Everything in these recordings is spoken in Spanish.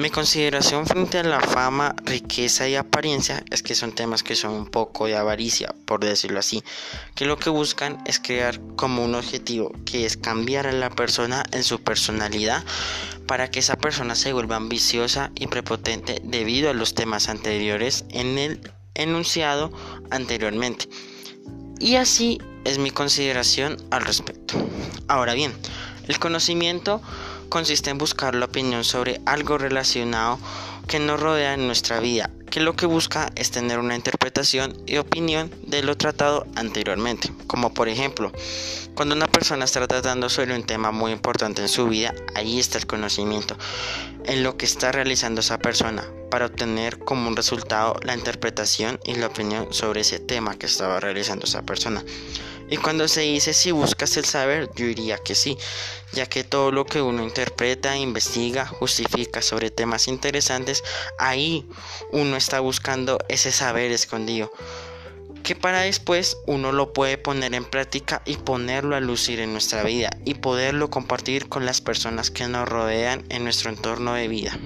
Mi consideración frente a la fama, riqueza y apariencia es que son temas que son un poco de avaricia, por decirlo así, que lo que buscan es crear como un objetivo, que es cambiar a la persona en su personalidad para que esa persona se vuelva ambiciosa y prepotente debido a los temas anteriores en el enunciado anteriormente. Y así es mi consideración al respecto. Ahora bien, el conocimiento consiste en buscar la opinión sobre algo relacionado que nos rodea en nuestra vida, que lo que busca es tener una interpretación y opinión de lo tratado anteriormente. Como por ejemplo, cuando una persona está tratando sobre un tema muy importante en su vida, ahí está el conocimiento en lo que está realizando esa persona para obtener como un resultado la interpretación y la opinión sobre ese tema que estaba realizando esa persona. Y cuando se dice si buscas el saber, yo diría que sí, ya que todo lo que uno interpreta, investiga, justifica sobre temas interesantes, ahí uno está buscando ese saber escondido, que para después uno lo puede poner en práctica y ponerlo a lucir en nuestra vida y poderlo compartir con las personas que nos rodean en nuestro entorno de vida.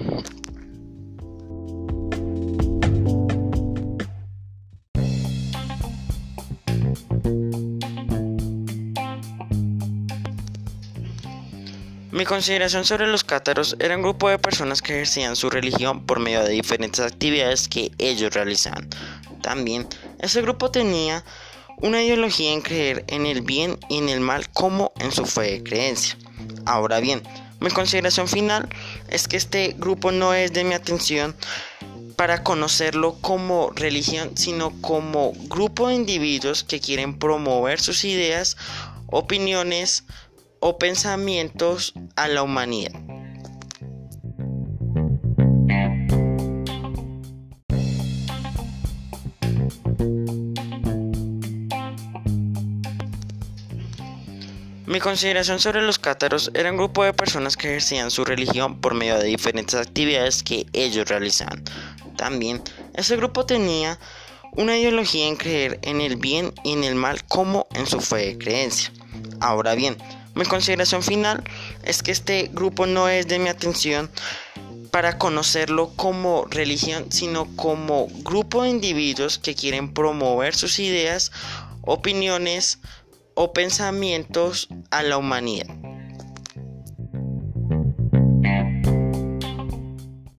Mi consideración sobre los cátaros era un grupo de personas que ejercían su religión por medio de diferentes actividades que ellos realizaban. También, ese grupo tenía una ideología en creer en el bien y en el mal como en su fe de creencia. Ahora bien, mi consideración final es que este grupo no es de mi atención para conocerlo como religión, sino como grupo de individuos que quieren promover sus ideas, opiniones, o pensamientos a la humanidad. Mi consideración sobre los cátaros era un grupo de personas que ejercían su religión por medio de diferentes actividades que ellos realizaban. También, ese grupo tenía una ideología en creer en el bien y en el mal como en su fe de creencia. Ahora bien, mi consideración final es que este grupo no es de mi atención para conocerlo como religión, sino como grupo de individuos que quieren promover sus ideas, opiniones o pensamientos a la humanidad.